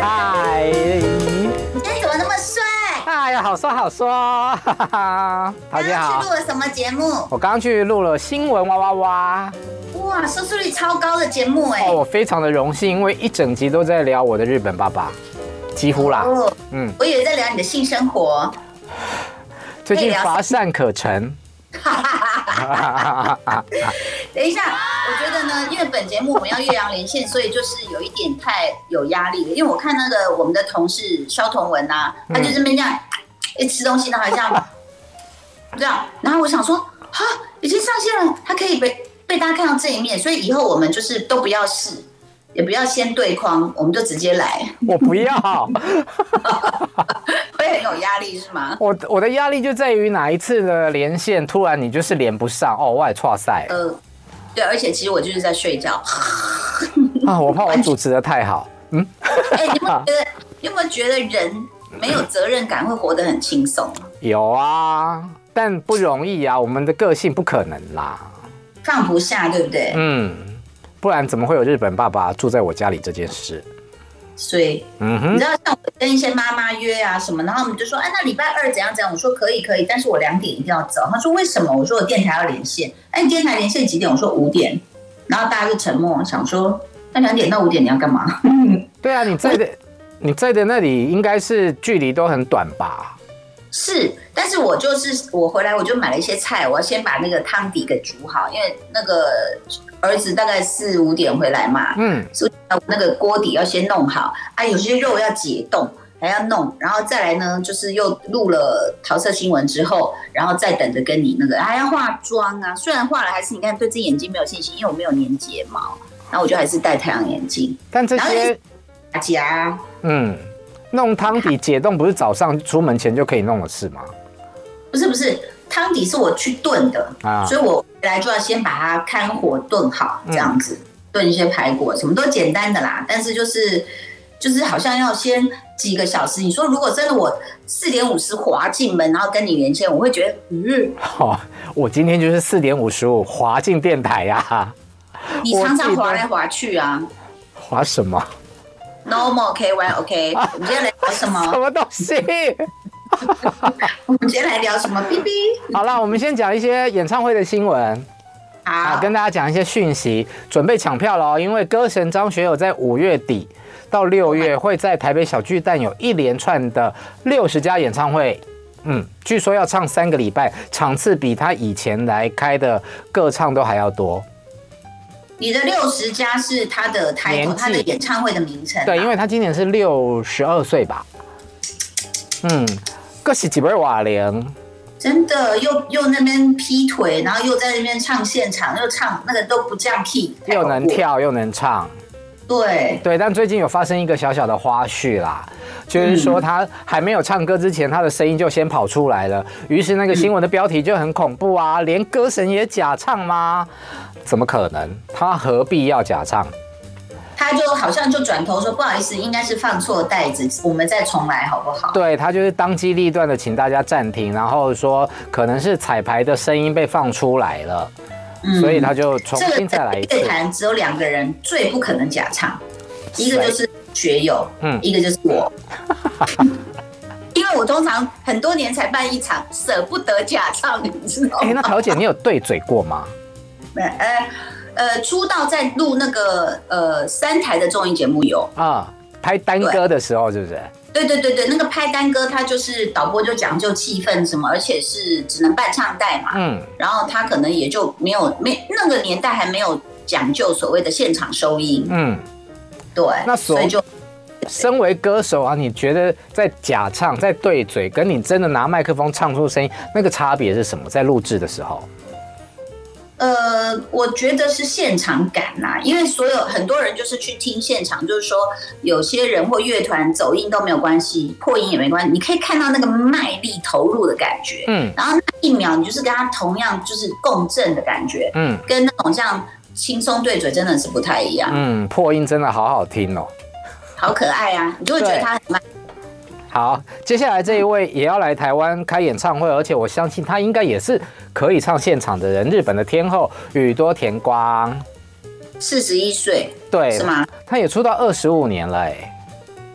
嗨，你今天怎么那么帅？哎呀，好说好说，哈哈。大家好。去录了什么节目？我刚去录了新闻哇哇哇。哇，收视率超高的节目哎！哦，我非常的荣幸，因为一整集都在聊我的日本爸爸，几乎啦。哦、嗯，我以为在聊你的性生活。最近乏善可陈。等一下，我觉得呢，因为本节目我们要岳阳连线，所以就是有一点太有压力了。因为我看那个我们的同事肖同文呐，他就这边这样一吃东西呢，好像 这样。然后我想说，哈，已经上线了，他可以被被大家看到这一面，所以以后我们就是都不要试，也不要先对框，我们就直接来。我不要。会很有压力是吗？我我的压力就在于哪一次的连线，突然你就是连不上哦，我也错赛。呃，对，而且其实我就是在睡觉。啊，我怕我主持得太好。嗯。哎、欸，你有没有觉得？你有没有觉得人没有责任感会活得很轻松？有啊，但不容易啊。我们的个性不可能啦，放不下，对不对？嗯，不然怎么会有日本爸爸住在我家里这件事？所以，嗯，你知道像我跟一些妈妈约啊什么，然后我们就说，哎，那礼拜二怎样怎样？我说可以可以，但是我两点一定要走。他说为什么？我说我电台要连线。哎，你电台连线几点？我说五点。然后大家就沉默，想说那两点到五点你要干嘛？对啊，你在的你在的那里应该是距离都很短吧？是，但是我就是我回来我就买了一些菜，我要先把那个汤底给煮好，因为那个。儿子大概四五点回来嘛，嗯，所以那个锅底要先弄好啊，有些肉要解冻还要弄，然后再来呢，就是又录了桃色新闻之后，然后再等着跟你那个还要化妆啊，虽然化了，还是你看对自己眼睛没有信心，因为我没有粘睫毛，然后我就还是戴太阳眼镜。但这些夹，嗯，弄汤底解冻不是早上出门前就可以弄的事吗？不是不是。汤底是我去炖的啊，所以我回来就要先把它看火炖好，这样子炖一些排骨，什么都简单的啦。但是就是就是好像要先几个小时。你说如果真的我四点五十滑进门，然后跟你连线，我会觉得嗯，好，我今天就是四点五十五滑进电台呀。你常常滑来滑去啊？滑什么？Normal K Y OK，我们今天来聊什么？什么东西？我们今天来聊什么？B B。好了，我们先讲一些演唱会的新闻。好，啊，跟大家讲一些讯息，准备抢票了哦。因为歌神张学友在五月底到六月会在台北小巨蛋有一连串的六十家演唱会。嗯，据说要唱三个礼拜，场次比他以前来开的各唱都还要多。你的六十加是他的台头，他的演唱会的名称。对，因为他今年是六十二岁吧。嗯。这是几位瓦玲，真的又又那边劈腿，然后又在那边唱现场，又唱那个都不降 key，又能跳又能唱，对对。但最近有发生一个小小的花絮啦，就是说他还没有唱歌之前，他的声音就先跑出来了，于是那个新闻的标题就很恐怖啊，连歌神也假唱吗？怎么可能？他何必要假唱？他就好像就转头说不好意思，应该是放错袋子，我们再重来好不好？对，他就是当机立断的请大家暂停，然后说可能是彩排的声音被放出来了，嗯、所以他就重新再来一次。乐坛只有两个人最不可能假唱，一个就是学友，嗯，一个就是我，因为我通常很多年才办一场，舍不得假唱，你知道吗？哎、欸，那桃姐你有对嘴过吗？没，哎。呃，出道在录那个呃三台的综艺节目有啊，拍单歌的时候是不是？对对对对，那个拍单歌，他就是导播就讲究气氛什么，而且是只能伴唱带嘛，嗯，然后他可能也就没有没那个年代还没有讲究所谓的现场收音，嗯，对，那所以就身为歌手啊，你觉得在假唱在对嘴，跟你真的拿麦克风唱出声音，那个差别是什么？在录制的时候？呃，我觉得是现场感呐、啊，因为所有很多人就是去听现场，就是说有些人或乐团走音都没有关系，破音也没关系，你可以看到那个卖力投入的感觉，嗯，然后那一秒你就是跟他同样就是共振的感觉，嗯，跟那种像轻松对嘴真的是不太一样，嗯，破音真的好好听哦，好可爱啊，你就会觉得他很慢。好，接下来这一位也要来台湾开演唱会，而且我相信他应该也是可以唱现场的人。日本的天后宇多田光，四十一岁，对，是吗？他也出道二十五年了，哎，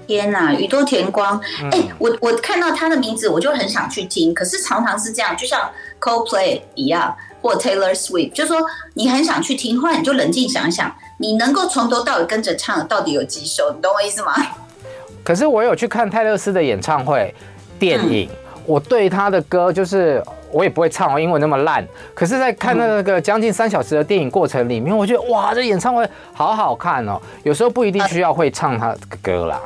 天呐，宇多田光，哎、我我看到他的名字，我就很想去听。可是常常是这样，就像 Coldplay 一样，或 Taylor Swift，就是说你很想去听，后来你就冷静想想，你能够从头到尾跟着唱的到底有几首？你懂我意思吗？可是我有去看泰勒斯的演唱会、电影，嗯、我对他的歌就是我也不会唱哦，英文那么烂。可是，在看那个将近三小时的电影过程里面，我觉得哇，这演唱会好好看哦。有时候不一定需要会唱他的歌啦。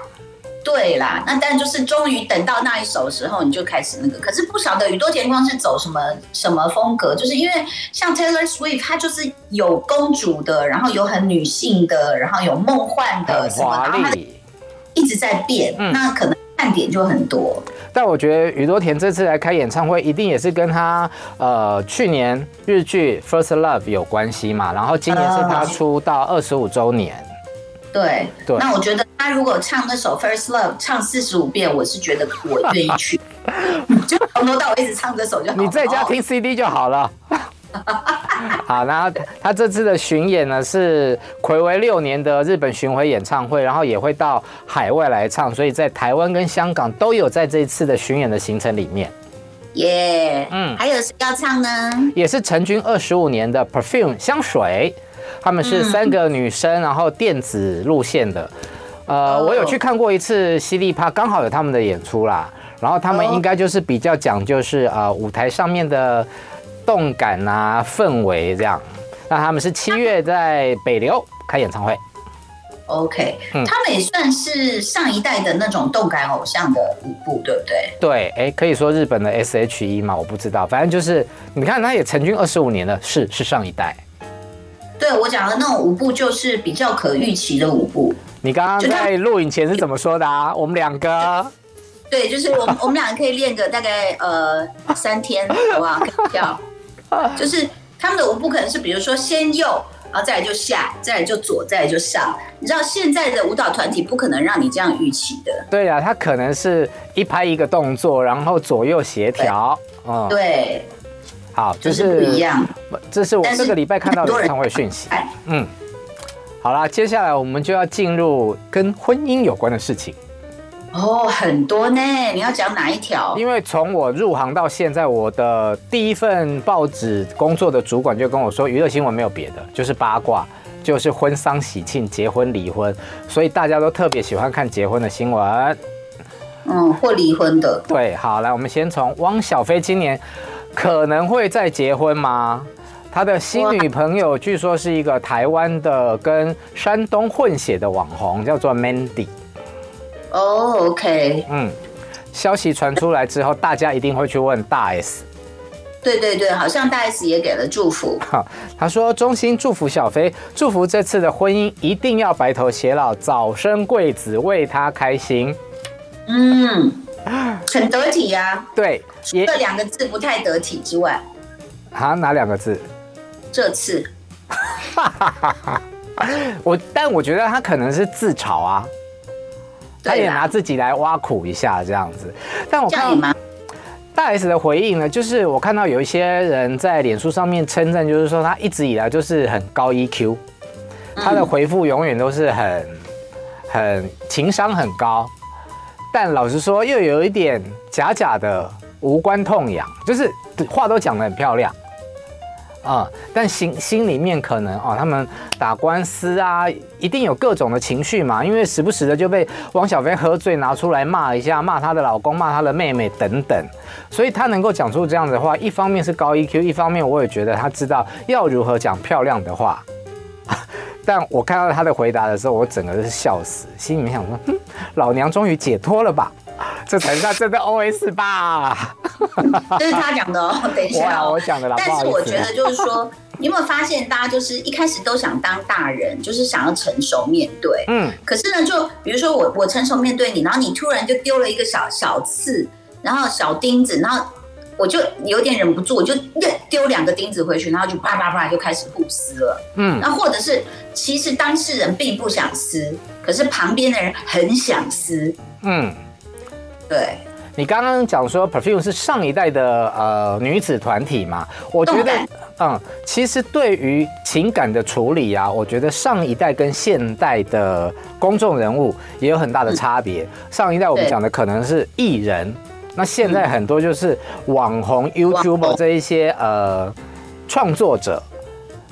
对啦，那但就是终于等到那一首的时候，你就开始那个。可是不晓得宇多田光是走什么什么风格，就是因为像 Taylor Swift，他就是有公主的，然后有很女性的，然后有梦幻的什么，然后他一直在变，嗯、那可能看点就很多。但我觉得宇多田这次来开演唱会，一定也是跟他呃去年日剧 First Love 有关系嘛，然后今年是他出道二十五周年。对，对，那我觉得他如果唱那首《First Love》唱四十五遍，我是觉得我愿意去，就从头到尾一直唱这首就好。你在家听 CD 就好了。好，然后他这次的巡演呢是睽违六年的日本巡回演唱会，然后也会到海外来唱，所以在台湾跟香港都有在这一次的巡演的行程里面。耶嗯，还有谁要唱呢？也是成军二十五年的 Perfume 香水。他们是三个女生，然后电子路线的。呃，我有去看过一次犀利趴，刚好有他们的演出啦。然后他们应该就是比较讲究是呃舞台上面的动感啊氛围这样。那他们是七月在北流开演唱会。OK，他们也算是上一代的那种动感偶像的舞步，对不对？对，哎，可以说日本的 SHE 嘛，我不知道，反正就是你看，他也成军二十五年了，是是上一代。对，我讲的那种舞步就是比较可预期的舞步。你刚刚在录影前是怎么说的啊？我们两个，对，就是我们我们两个可以练个大概呃三天，好不好？跳，就是他们的舞步可能是比如说先右，然后再来就下，再来就左，再来就上。你知道现在的舞蹈团体不可能让你这样预期的。对啊，他可能是一拍一个动作，然后左右协调。嗯，对。好，就是，就是不一样。这是我这个礼拜看到的演唱会讯息。嗯，好啦，接下来我们就要进入跟婚姻有关的事情。哦，很多呢，你要讲哪一条？因为从我入行到现在，我的第一份报纸工作的主管就跟我说，娱乐新闻没有别的，就是八卦，就是婚丧喜庆、结婚离婚，所以大家都特别喜欢看结婚的新闻。嗯，或离婚的。对，好，来，我们先从汪小菲今年。可能会再结婚吗？他的新女朋友据说是一个台湾的跟山东混血的网红，叫做 Mandy。哦、oh，OK。嗯，消息传出来之后，大家一定会去问大 S。对对对，好像大 S 也给了祝福。好，他说衷心祝福小飞，祝福这次的婚姻一定要白头偕老，早生贵子，为他开心。嗯。很得体呀、啊，对，除了两个字不太得体之外，啊，哪两个字？这次，我但我觉得他可能是自嘲啊，他也拿自己来挖苦一下这样子。但我看大 S 的回应呢，就是我看到有一些人在脸书上面称赞，就是说他一直以来就是很高 EQ，他的回复永远都是很很情商很高。但老实说，又有一点假假的无关痛痒，就是话都讲得很漂亮啊、但心心里面可能哦，他们打官司啊，一定有各种的情绪嘛，因为时不时的就被汪小菲喝醉拿出来骂一下，骂他的老公，骂他的妹妹等等，所以他能够讲出这样的话，一方面是高 EQ，一方面我也觉得他知道要如何讲漂亮的话。但我看到他的回答的时候，我整个是笑死，心里面想说：“哼，老娘终于解脱了吧？这才是他真的 OS 吧？” 这是他讲的哦。等一下，我讲的啦。但是我觉得就是说，你有没有发现，大家就是一开始都想当大人，就是想要成熟面对。嗯。可是呢，就比如说我，我成熟面对你，然后你突然就丢了一个小小刺，然后小钉子，然后。我就有点忍不住，我就丢两个钉子回去，然后就啪啪啪就开始互撕了。嗯，那或者是其实当事人并不想撕，可是旁边的人很想撕。嗯，对。你刚刚讲说 Perfume 是上一代的呃女子团体嘛？我觉得嗯，其实对于情感的处理啊，我觉得上一代跟现代的公众人物也有很大的差别。嗯、上一代我们讲的可能是艺人，那现在很多就是网红、YouTuber 这一些呃创作者。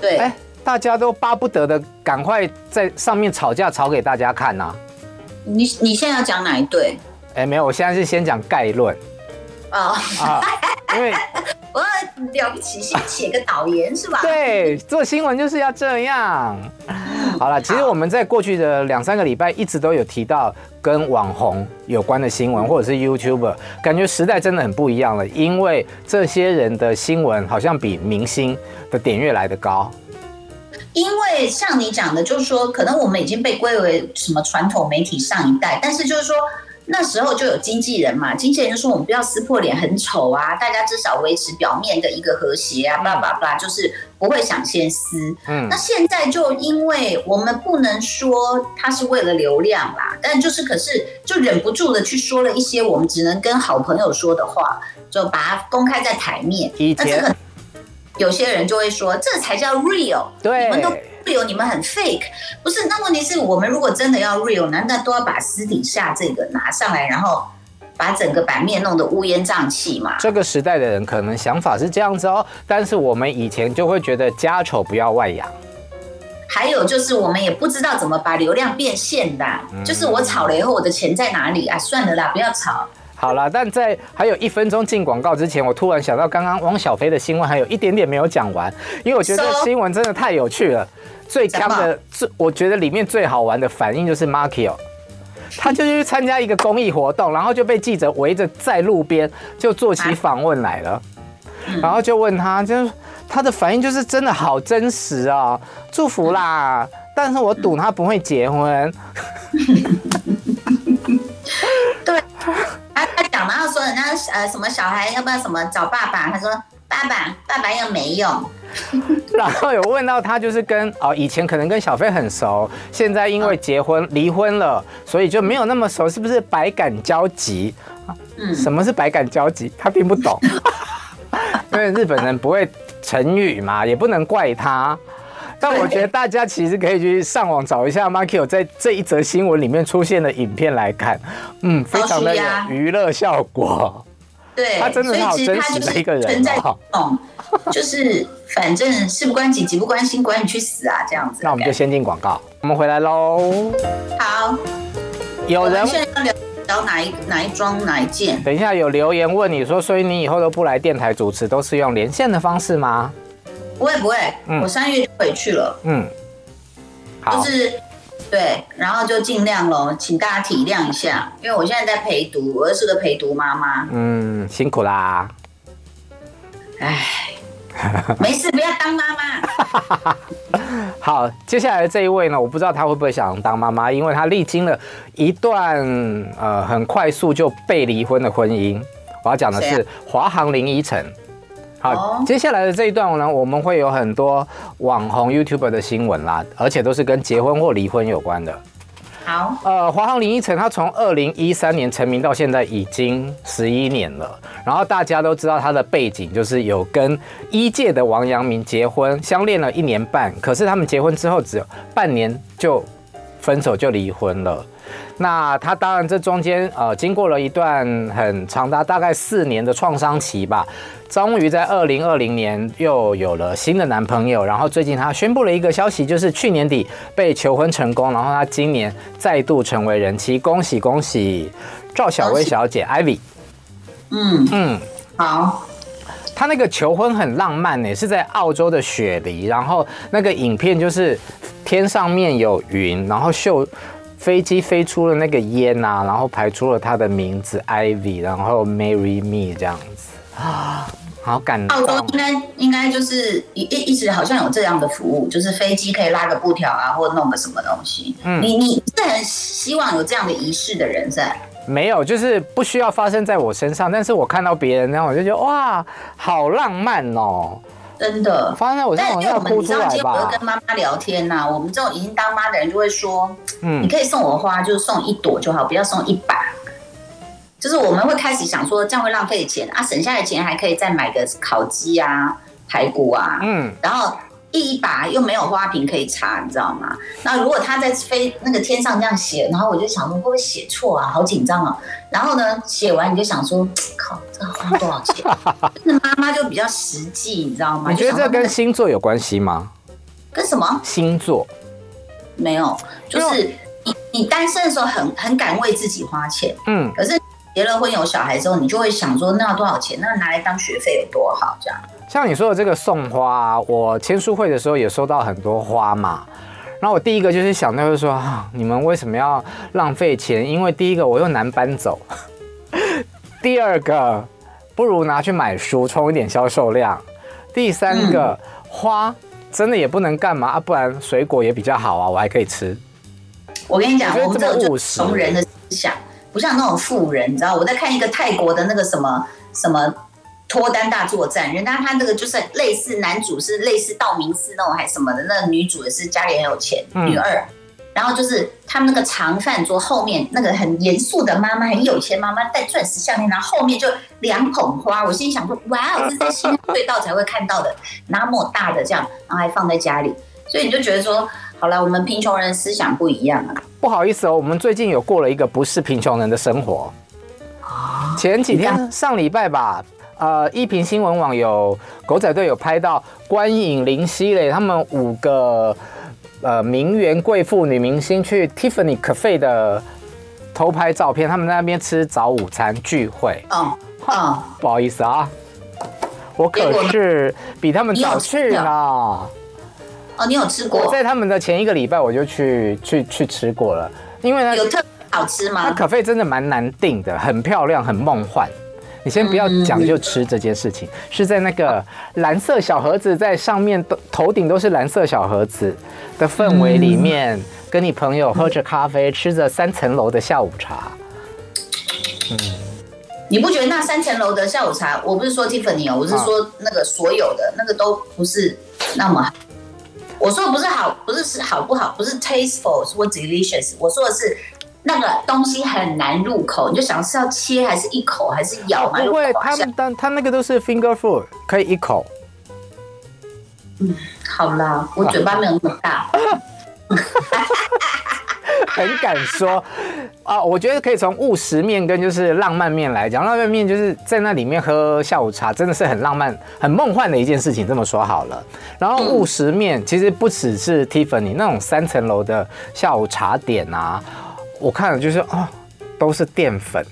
对，哎，大家都巴不得的赶快在上面吵架，吵给大家看呐、啊。你你现在要讲哪一对？哎，没有，我现在是先讲概论。哦，啊，因为 我了不起，先写个导言是吧？对，做新闻就是要这样。好了，其实我们在过去的两三个礼拜一直都有提到跟网红有关的新闻，或者是 YouTuber，感觉时代真的很不一样了，因为这些人的新闻好像比明星的点阅来得高。因为像你讲的，就是说，可能我们已经被归为什么传统媒体上一代，但是就是说那时候就有经纪人嘛，经纪人就说我们不要撕破脸，很丑啊，大家至少维持表面的一个和谐啊，叭叭叭，就是不会想先撕。嗯，那现在就因为我们不能说他是为了流量啦，但就是可是就忍不住的去说了一些我们只能跟好朋友说的话，就把它公开在台面。以前。有些人就会说，这才叫 real，对，你们都 real，你们很 fake，不是？那问题是我们如果真的要 real，难道都要把私底下这个拿上来，然后把整个版面弄得乌烟瘴气嘛？这个时代的人可能想法是这样子哦，但是我们以前就会觉得家丑不要外扬。还有就是我们也不知道怎么把流量变现的，嗯、就是我炒了以后我的钱在哪里啊？算了啦，不要炒。好了，但在还有一分钟进广告之前，我突然想到，刚刚汪小菲的新闻还有一点点没有讲完，因为我觉得这新闻真的太有趣了。最强的，最我觉得里面最好玩的反应就是 Markio 他就去参加一个公益活动，然后就被记者围着在路边就做起访问来了，然后就问他，就他的反应就是真的好真实啊，祝福啦，但是我赌他不会结婚。对。他他讲，然后说人家呃什么小孩要不要什么找爸爸？他说爸爸爸爸又没用。然后有问到他就是跟哦以前可能跟小飞很熟，现在因为结婚离婚了，所以就没有那么熟，是不是百感交集？嗯，什么是百感交集？他听不懂，因为日本人不会成语嘛，也不能怪他。但我觉得大家其实可以去上网找一下 Markio 在 这一则新闻里面出现的影片来看，嗯，非常的有娱乐效果。对，他真的是好真实的一个人。存在就是反正事不关己，己不关心，管你去死啊，这样子。那我们就先进广告，我们回来喽。好，有人现在要聊聊哪一哪一桩哪一件？等一下有留言问你说，所以你以后都不来电台主持，都是用连线的方式吗？不会不会，嗯、我三月就回去了。嗯，好，就是对，然后就尽量喽，请大家体谅一下，因为我现在在陪读，我是个陪读妈妈。嗯，辛苦啦。哎，没事，不要当妈妈。好，接下来这一位呢，我不知道他会不会想当妈妈，因为他历经了一段呃很快速就被离婚的婚姻。我要讲的是华航林依晨。好，接下来的这一段呢，我们会有很多网红 YouTuber 的新闻啦，而且都是跟结婚或离婚有关的。好，呃，华航林依晨他从二零一三年成名到现在已经十一年了，然后大家都知道他的背景就是有跟一届的王阳明结婚，相恋了一年半，可是他们结婚之后只有半年就分手就离婚了。那他当然这中间呃经过了一段很长达大概四年的创伤期吧，终于在二零二零年又有了新的男朋友，然后最近他宣布了一个消息，就是去年底被求婚成功，然后他今年再度成为人妻，恭喜恭喜赵小薇小姐 Ivy。嗯嗯，好，他那个求婚很浪漫呢，是在澳洲的雪梨，然后那个影片就是天上面有云，然后秀。飞机飞出了那个烟呐、啊，然后排出了他的名字 Ivy，然后 Marry Me 这样子啊，好感动。澳洲应该应该就是一一直好像有这样的服务，就是飞机可以拉个布条啊，或弄个什么东西。嗯，你你是很希望有这样的仪式的人在？没有，就是不需要发生在我身上，但是我看到别人，然后我就觉得哇，好浪漫哦。真的，发生在我但因为我们你知道，今天我会跟妈妈聊天呐、啊。我们这种已经当妈的人就会说，嗯，你可以送我花，就送一朵就好，不要送一把。就是我们会开始想说，这样会浪费钱啊，省下的钱还可以再买个烤鸡啊，排骨啊，嗯，然后。一把又没有花瓶可以插，你知道吗？那如果他在飞那个天上这样写，然后我就想说会不会写错啊？好紧张啊！然后呢，写完你就想说，靠，这花多少钱？那妈妈就比较实际，你知道吗？你觉得这跟星座有关系吗？跟什么星座？没有，就是你你单身的时候很很敢为自己花钱，嗯，可是结了婚有小孩之后，你就会想说，那要多少钱？那拿来当学费有多好？这样。像你说的这个送花，我签书会的时候也收到很多花嘛。然后我第一个就是想到，就是说啊，你们为什么要浪费钱？因为第一个我又难搬走，第二个不如拿去买书冲一点销售量，第三个、嗯、花真的也不能干嘛啊，不然水果也比较好啊，我还可以吃。我跟你讲，我们这种穷人的思想，不像那种富人，你知道？我在看一个泰国的那个什么什么。脱单大作战，人家他那个就是类似男主是类似道明寺那种还什么的，那女主也是家里很有钱，嗯、女二，然后就是他们那个长饭桌后面那个很严肃的妈妈，很有钱妈妈戴钻石项链，然后后面就两捧花，我心想说，哇，这是在新隧道才会看到的，那么大的这样，然后还放在家里，所以你就觉得说，好了，我们贫穷人思想不一样啊。不好意思哦，我们最近有过了一个不是贫穷人的生活，前几天上礼拜吧。呃，一平新闻网有狗仔队有拍到关颖、林熙蕾他们五个呃名媛贵妇女明星去 Tiffany Cafe 的偷拍照片，他们在那边吃早午餐聚会。嗯嗯，不好意思啊，我可是比他们早去呢。哦，你有吃过？我在他们的前一个礼拜我就去去去吃过了，因为呢，有特别好吃吗？那 cafe 真的蛮难订的，很漂亮，很梦幻。你先不要讲就吃这件事情，是在那个蓝色小盒子，在上面都头顶都是蓝色小盒子的氛围里面，跟你朋友喝着咖啡，吃着三层楼的下午茶。嗯，你不觉得那三层楼的下午茶？我不是说 Tiffany 哦，我是说那个所有的那个都不是那么好。我说的不是好，不是是好不好，不是 tasteful 或 delicious，我说的是。那个东西很难入口，你就想是要切还是一口还是咬嘛？不会，他们但他那个都是 finger food，可以一口。嗯，好啦，我嘴巴没有那么大。很敢说啊！我觉得可以从务实面跟就是浪漫面来讲，浪漫面就是在那里面喝下午茶，真的是很浪漫、很梦幻的一件事情。这么说好了，然后务实面其实不只是 Tiffany 那种三层楼的下午茶点啊。我看了就是哦，都是淀粉，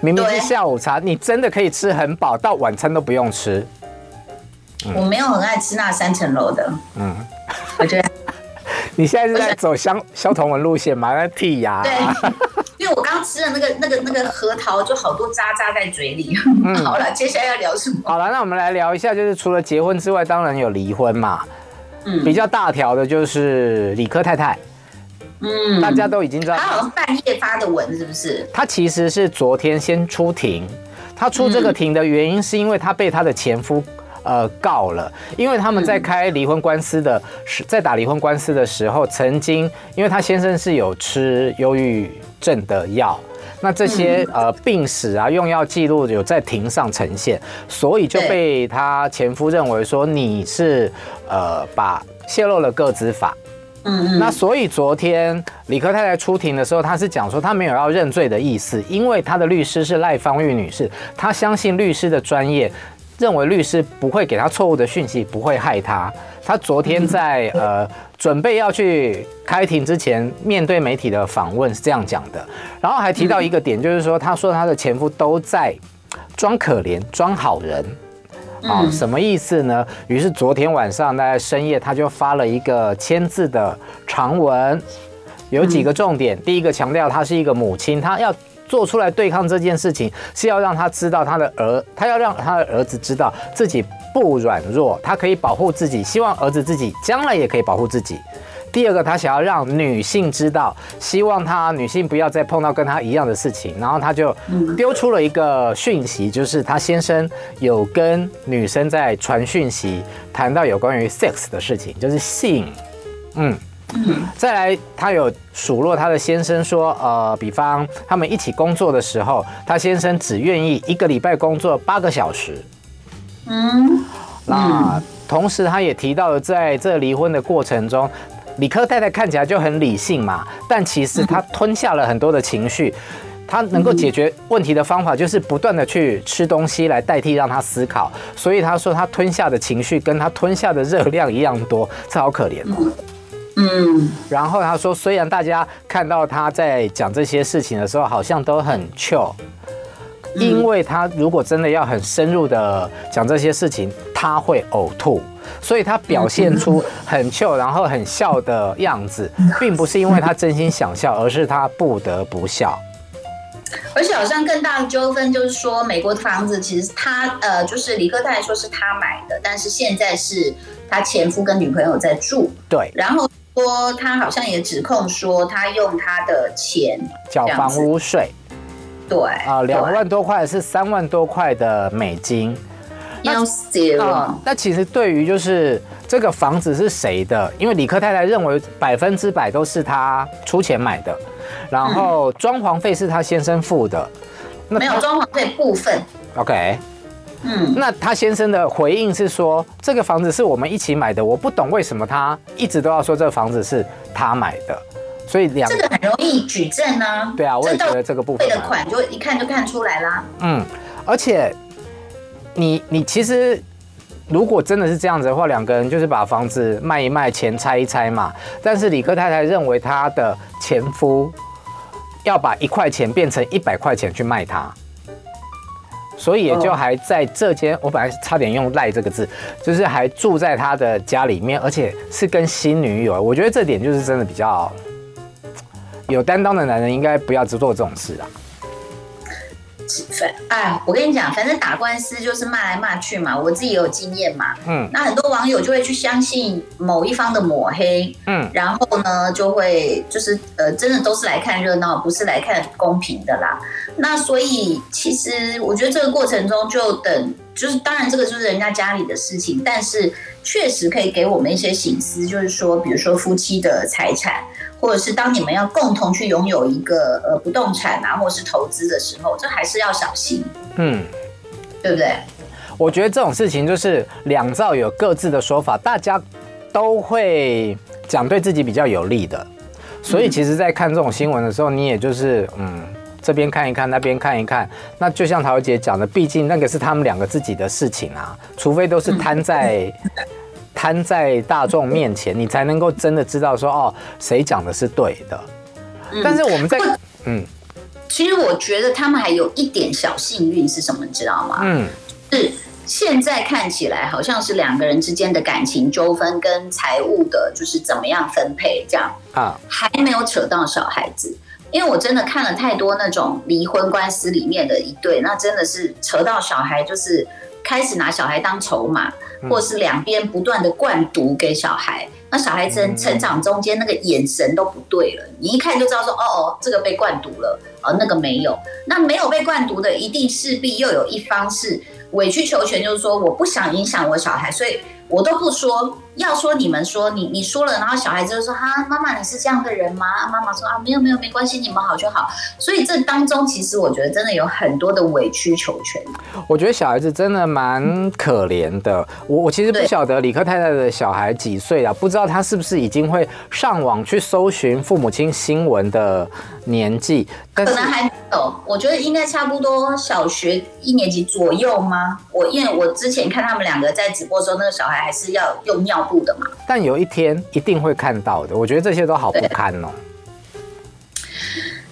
明明是下午茶，你真的可以吃很饱，到晚餐都不用吃。嗯、我没有很爱吃那三层楼的，嗯，我觉得你现在是在走相 萧同文路线吗？在剔牙？对，因为我刚刚吃的那个那个那个核桃就好多渣渣在嘴里。嗯、好了，接下来要聊什么？好了，那我们来聊一下，就是除了结婚之外，当然有离婚嘛。嗯，比较大条的就是理科太太。嗯，大家都已经知道，他好像半夜发的文是不是？他其实是昨天先出庭，他出这个庭的原因是因为他被他的前夫呃告了，因为他们在开离婚官司的时，在打离婚官司的时候，曾经因为他先生是有吃忧郁症的药，那这些呃病史啊、用药记录有在庭上呈现，所以就被他前夫认为说你是呃把泄露了个资法。嗯嗯，那所以昨天李科太太出庭的时候，她是讲说她没有要认罪的意思，因为她的律师是赖芳玉女士，她相信律师的专业，认为律师不会给他错误的讯息，不会害他。他昨天在 呃准备要去开庭之前，面对媒体的访问是这样讲的，然后还提到一个点，就是说他说他的前夫都在装可怜，装好人。啊，什么意思呢？于是昨天晚上大概深夜，他就发了一个签字的长文，有几个重点。第一个强调，他是一个母亲，他要做出来对抗这件事情，是要让他知道他的儿，他要让他的儿子知道自己不软弱，他可以保护自己，希望儿子自己将来也可以保护自己。第二个，他想要让女性知道，希望他女性不要再碰到跟他一样的事情，然后他就丢出了一个讯息，就是他先生有跟女生在传讯息，谈到有关于 sex 的事情，就是性，嗯，再来他有数落他的先生说，呃，比方他们一起工作的时候，他先生只愿意一个礼拜工作八个小时，嗯。那同时他也提到了，在这离婚的过程中，理科太太看起来就很理性嘛，但其实她吞下了很多的情绪。她能够解决问题的方法就是不断的去吃东西来代替让他思考。所以她说她吞下的情绪跟她吞下的热量一样多，这好可怜哦。嗯。然后他说，虽然大家看到他在讲这些事情的时候，好像都很 chill。因为他如果真的要很深入的讲这些事情，他会呕吐，所以他表现出很糗，然后很笑的样子，并不是因为他真心想笑，而是他不得不笑。而且好像更大的纠纷就是说，美国的房子其实他呃，就是理科太太说是他买的，但是现在是他前夫跟女朋友在住。对，然后说他好像也指控说他用他的钱缴房屋税。对啊，两万多块是三万多块的美金，要死了。那其实对于就是这个房子是谁的？因为李克太太认为百分之百都是他出钱买的，然后装潢费是他先生付的。那没有装潢费部分。OK，嗯，那他先生的回应是说，这个房子是我们一起买的，我不懂为什么他一直都要说这个房子是他买的。所以两这个很容易举证呢。对啊，我也觉得这个部分。汇的款就一看就看出来啦。嗯，而且你你其实如果真的是这样子的话，两个人就是把房子卖一卖，钱拆一拆嘛。但是李克太太认为她的前夫要把一块钱变成一百块钱去卖她，所以也就还在这间，我本来差点用赖这个字，就是还住在他的家里面，而且是跟新女友。我觉得这点就是真的比较。有担当的男人应该不要只做这种事啊！反哎，我跟你讲，反正打官司就是骂来骂去嘛，我自己也有经验嘛。嗯，那很多网友就会去相信某一方的抹黑，嗯，然后呢就会就是呃，真的都是来看热闹，不是来看公平的啦。那所以其实我觉得这个过程中就等，就是当然这个就是人家家里的事情，但是确实可以给我们一些醒思，就是说，比如说夫妻的财产。或者是当你们要共同去拥有一个呃不动产啊，或者是投资的时候，这还是要小心，嗯，对不对？我觉得这种事情就是两造有各自的说法，大家都会讲对自己比较有利的，所以其实，在看这种新闻的时候，你也就是嗯，这边看一看，那边看一看。那就像陶姐讲的，毕竟那个是他们两个自己的事情啊，除非都是摊在。摊在大众面前，你才能够真的知道说哦，谁讲的是对的。但是我们在嗯，其实我觉得他们还有一点小幸运是什么，你知道吗？嗯，是现在看起来好像是两个人之间的感情纠纷跟财务的，就是怎么样分配这样啊，还没有扯到小孩子。因为我真的看了太多那种离婚官司里面的一对，那真的是扯到小孩，就是开始拿小孩当筹码。或是两边不断的灌毒给小孩，那小孩子成长中间那个眼神都不对了，你一看就知道说，哦哦，这个被灌毒了，哦，那个没有，那没有被灌毒的，一定势必又有一方是委曲求全，就是说我不想影响我小孩，所以我都不说。要说你们说你你说了，然后小孩子就说哈，妈妈你是这样的人吗？妈妈说啊，没有没有没关系，你们好就好。所以这当中其实我觉得真的有很多的委曲求全。我觉得小孩子真的蛮可怜的。我我其实不晓得理科太太的小孩几岁了，不知道他是不是已经会上网去搜寻父母亲新闻的年纪。可能还没有，我觉得应该差不多小学一年级左右吗？我因为我之前看他们两个在直播的时候，那个小孩还是要用尿。的嘛，但有一天一定会看到的。我觉得这些都好不堪哦。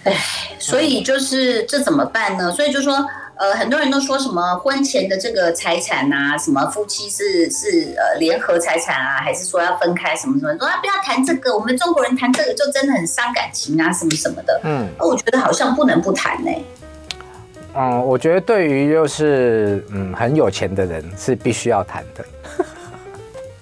哎，所以就是这怎么办呢？所以就说，呃，很多人都说什么婚前的这个财产啊，什么夫妻是是呃联合财产啊，还是说要分开什么什么？说啊，不要谈这个，我们中国人谈这个就真的很伤感情啊，什么什么的。嗯，我觉得好像不能不谈呢。嗯，我觉得对于就是嗯很有钱的人是必须要谈的。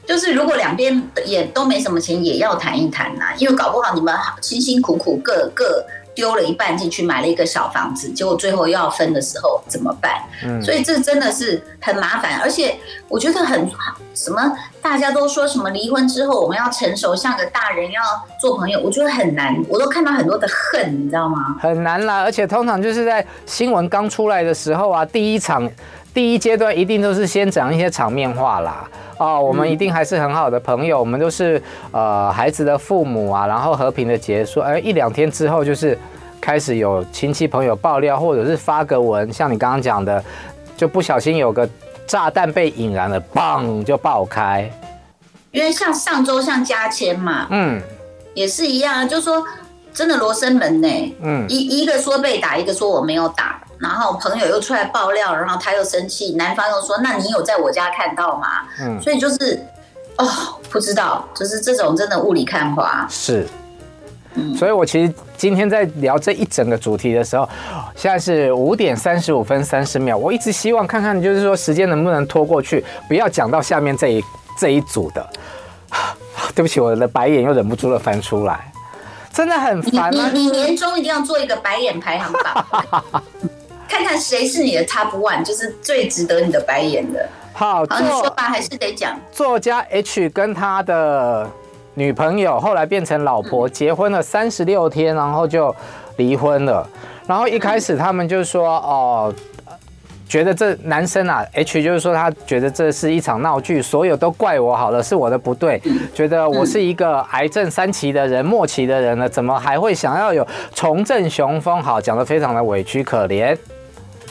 就是如果两边也都没什么钱，也要谈一谈呐、啊，因为搞不好你们辛辛苦苦各各丢了一半进去买了一个小房子，结果最后要分的时候怎么办？嗯，所以这真的是很麻烦，而且我觉得很什么，大家都说什么离婚之后我们要成熟，像个大人要做朋友，我觉得很难，我都看到很多的恨，你知道吗？很难啦，而且通常就是在新闻刚出来的时候啊，第一场。第一阶段一定都是先讲一些场面话啦。哦，我们一定还是很好的朋友，我们都是呃孩子的父母啊，然后和平的结束。哎，一两天之后就是开始有亲戚朋友爆料，或者是发个文，像你刚刚讲的，就不小心有个炸弹被引燃了，嘣就爆开。因为像上周像加签嘛，嗯，也是一样，就是说真的罗生门呢，嗯，一一个说被打，一个说我没有打。然后朋友又出来爆料，然后他又生气，男方又说：“那你有在我家看到吗？”嗯，所以就是哦，不知道，就是这种真的雾里看花。是，嗯，所以我其实今天在聊这一整个主题的时候，现在是五点三十五分三十秒，我一直希望看看，就是说时间能不能拖过去，不要讲到下面这一这一组的。对不起，我的白眼又忍不住了翻出来，真的很烦啊！你你年终一定要做一个白眼排行榜。看看谁是你的 top one，就是最值得你的白眼的。好，好，你说吧，还是得讲。作家 H 跟他的女朋友后来变成老婆，结婚了三十六天，然后就离婚了。然后一开始他们就说，哦，觉得这男生啊，H 就是说他觉得这是一场闹剧，所有都怪我好了，是我的不对，觉得我是一个癌症三期的人，末期的人了，怎么还会想要有重振雄风？好，讲得非常的委屈可怜。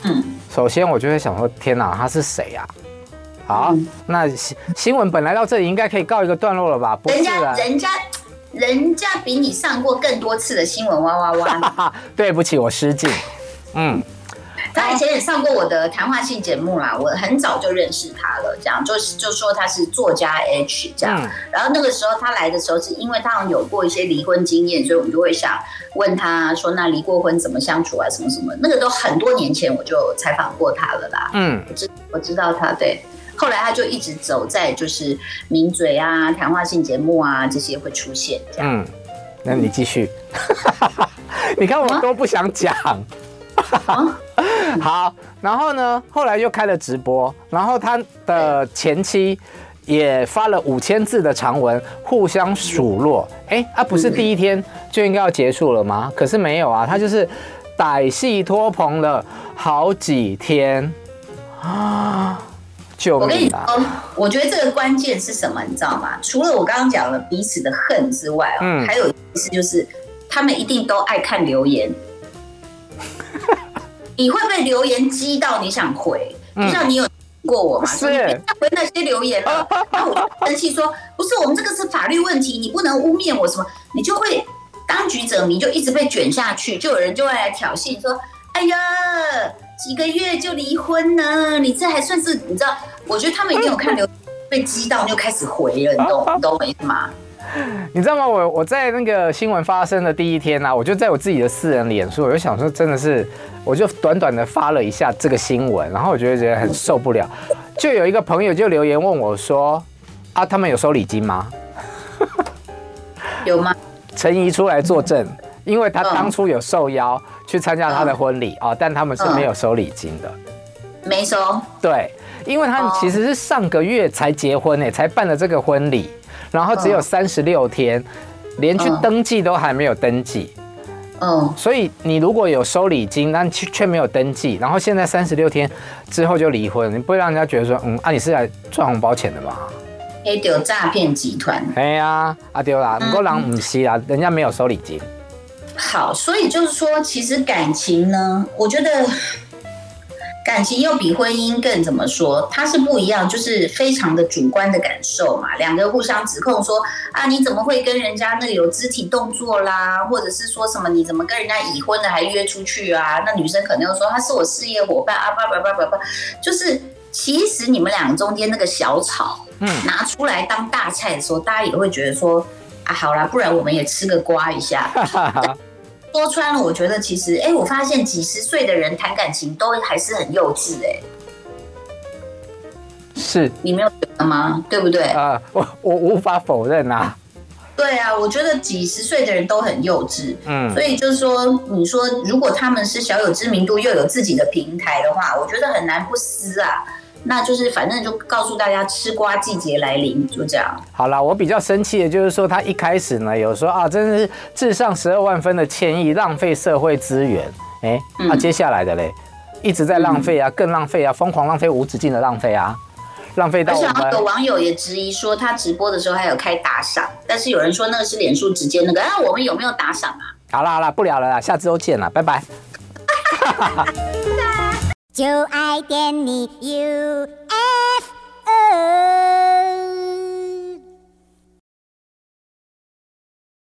嗯，首先我就会想说，天哪，他是谁呀？好，那新新闻本来到这里应该可以告一个段落了吧？不是，人家人家人家比你上过更多次的新闻哇哇哇！对不起，我失敬。嗯。他以前也上过我的谈话性节目啦，我很早就认识他了，这样就是就说他是作家 H 这样，然后那个时候他来的时候是因为他好像有过一些离婚经验，所以我们就会想问他说，那离过婚怎么相处啊，什么什么，那个都很多年前我就采访过他了啦，嗯，我知我知道他对，后来他就一直走在就是名嘴啊、谈话性节目啊这些会出现这样，嗯，那你继续，你看我都不想讲。啊、好，然后呢？后来又开了直播，然后他的前妻也发了五千字的长文，互相数落。哎，啊，不是第一天就应该要结束了吗？可是没有啊，他就是歹戏拖棚了好几天啊！救命啊！我跟你说，我觉得这个关键是什么？你知道吗？除了我刚刚讲了彼此的恨之外，嗯，还有一次就是他们一定都爱看留言。你会被留言激到你想回？就像你有过我吗？是回那些留言了，然后我就生气说：“不是，我们这个是法律问题，你不能污蔑我什么。”你就会当局者迷，就一直被卷下去，就有人就会来挑衅说：“哎呀，几个月就离婚呢？你这还算是你知道？”我觉得他们一定有看留言被激到，就开始回了，你懂你懂我意思吗？你知道吗？我我在那个新闻发生的第一天啊，我就在我自己的私人脸书，我就想说，真的是，我就短短的发了一下这个新闻，然后我觉得觉得很受不了，就有一个朋友就留言问我说：“啊，他们有收礼金吗？” 有吗？陈怡出来作证，因为他当初有受邀去参加他的婚礼啊，但他们是没有收礼金的，没收。对，因为他们其实是上个月才结婚呢，才办了这个婚礼。然后只有三十六天，连去登记都还没有登记，嗯，所以你如果有收礼金，但却却没有登记，然后现在三十六天之后就离婚，你不会让人家觉得说，嗯，啊，你是来赚红包钱的吗？黑丢诈骗集团。哎呀，啊丢啦，不过人不是啦，人家没有收礼金。好，所以就是说，其实感情呢，我觉得。感情又比婚姻更怎么说？它是不一样，就是非常的主观的感受嘛。两个互相指控说啊，你怎么会跟人家那个有肢体动作啦？或者是说什么你怎么跟人家已婚的还约出去啊？那女生可能又说他是我事业伙伴啊，叭叭叭叭叭，就是其实你们两个中间那个小吵，嗯，拿出来当大菜的时候，大家也会觉得说啊，好啦，不然我们也吃个瓜一下。说穿了，我觉得其实，哎，我发现几十岁的人谈感情都还是很幼稚，哎，是你没有觉得吗？对不对？啊，我我无法否认啊。对啊，我觉得几十岁的人都很幼稚，嗯，所以就是说，你说如果他们是小有知名度又有自己的平台的话，我觉得很难不撕啊。那就是反正就告诉大家，吃瓜季节来临，就这样。好了，我比较生气的就是说，他一开始呢有说啊，真的是致上十二万分的歉意，浪费社会资源。哎、欸，那、嗯啊、接下来的嘞，一直在浪费啊，更浪费啊，疯狂浪费，无止境的浪费啊，浪费到我们。而且有网友也质疑说，他直播的时候还有开打赏，但是有人说那个是脸书直接那个，啊，我们有没有打赏啊？好啦好啦，不聊了啦，下周见了，拜拜。就爱点你 UFO。